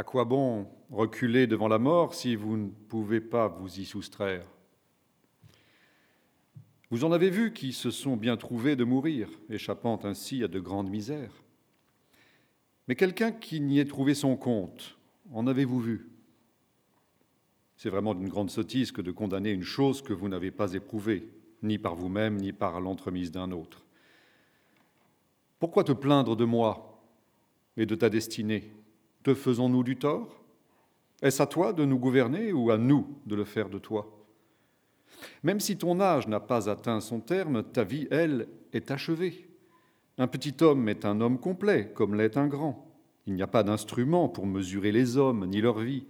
À quoi bon reculer devant la mort si vous ne pouvez pas vous y soustraire? Vous en avez vu qui se sont bien trouvés de mourir, échappant ainsi à de grandes misères. Mais quelqu'un qui n'y ait trouvé son compte, en avez-vous vu? C'est vraiment d'une grande sottise que de condamner une chose que vous n'avez pas éprouvée, ni par vous-même, ni par l'entremise d'un autre. Pourquoi te plaindre de moi et de ta destinée? Te faisons-nous du tort? Est-ce à toi de nous gouverner ou à nous de le faire de toi? Même si ton âge n'a pas atteint son terme, ta vie, elle, est achevée. Un petit homme est un homme complet, comme l'est un grand. Il n'y a pas d'instrument pour mesurer les hommes ni leur vie.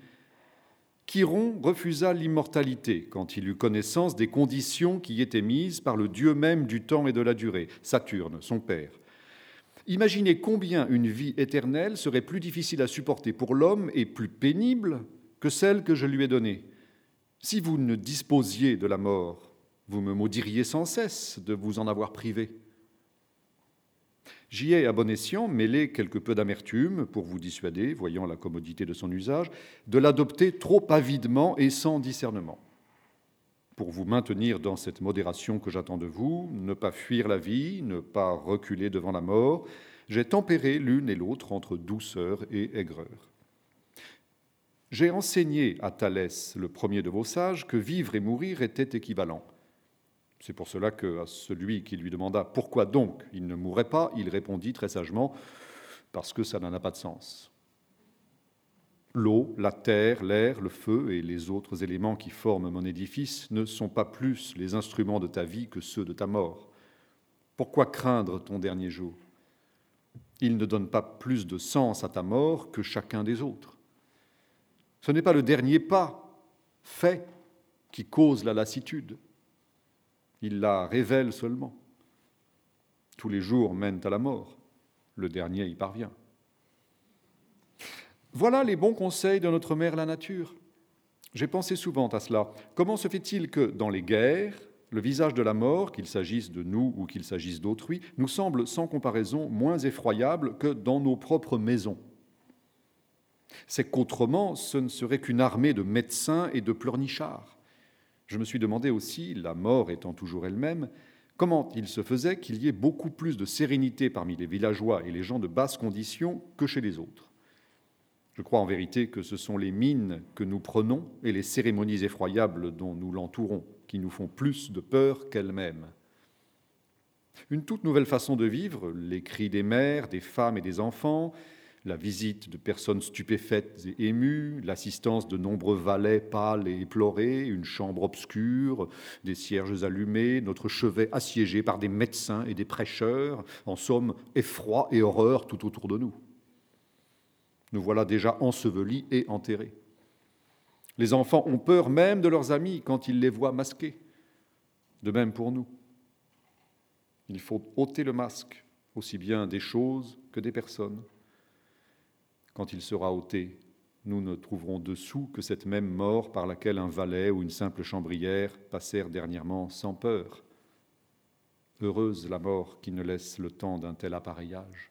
Chiron refusa l'immortalité quand il eut connaissance des conditions qui étaient mises par le Dieu même du temps et de la durée, Saturne, son père. Imaginez combien une vie éternelle serait plus difficile à supporter pour l'homme et plus pénible que celle que je lui ai donnée. Si vous ne disposiez de la mort, vous me maudiriez sans cesse de vous en avoir privé. J'y ai à bon escient mêlé quelque peu d'amertume pour vous dissuader, voyant la commodité de son usage, de l'adopter trop avidement et sans discernement pour vous maintenir dans cette modération que j'attends de vous, ne pas fuir la vie, ne pas reculer devant la mort, j'ai tempéré l'une et l'autre entre douceur et aigreur. J'ai enseigné à Thalès, le premier de vos sages, que vivre et mourir étaient équivalents. C'est pour cela que, à celui qui lui demanda pourquoi donc il ne mourrait pas, il répondit très sagement Parce que ça n'en a pas de sens. L'eau, la terre, l'air, le feu et les autres éléments qui forment mon édifice ne sont pas plus les instruments de ta vie que ceux de ta mort. Pourquoi craindre ton dernier jour? Il ne donne pas plus de sens à ta mort que chacun des autres. Ce n'est pas le dernier pas fait qui cause la lassitude. Il la révèle seulement. Tous les jours mènent à la mort. Le dernier y parvient. Voilà les bons conseils de notre mère la nature. J'ai pensé souvent à cela. Comment se fait-il que dans les guerres, le visage de la mort, qu'il s'agisse de nous ou qu'il s'agisse d'autrui, nous semble sans comparaison moins effroyable que dans nos propres maisons? C'est qu'autrement, ce ne serait qu'une armée de médecins et de pleurnichards. Je me suis demandé aussi, la mort étant toujours elle-même, comment il se faisait qu'il y ait beaucoup plus de sérénité parmi les villageois et les gens de basse condition que chez les autres. Je crois en vérité que ce sont les mines que nous prenons et les cérémonies effroyables dont nous l'entourons qui nous font plus de peur qu'elles-mêmes. Une toute nouvelle façon de vivre, les cris des mères, des femmes et des enfants, la visite de personnes stupéfaites et émues, l'assistance de nombreux valets pâles et éplorés, une chambre obscure, des cierges allumés, notre chevet assiégé par des médecins et des prêcheurs, en somme, effroi et horreur tout autour de nous. Nous voilà déjà ensevelis et enterrés. Les enfants ont peur même de leurs amis quand ils les voient masqués. De même pour nous. Il faut ôter le masque, aussi bien des choses que des personnes. Quand il sera ôté, nous ne trouverons dessous que cette même mort par laquelle un valet ou une simple chambrière passèrent dernièrement sans peur. Heureuse la mort qui ne laisse le temps d'un tel appareillage.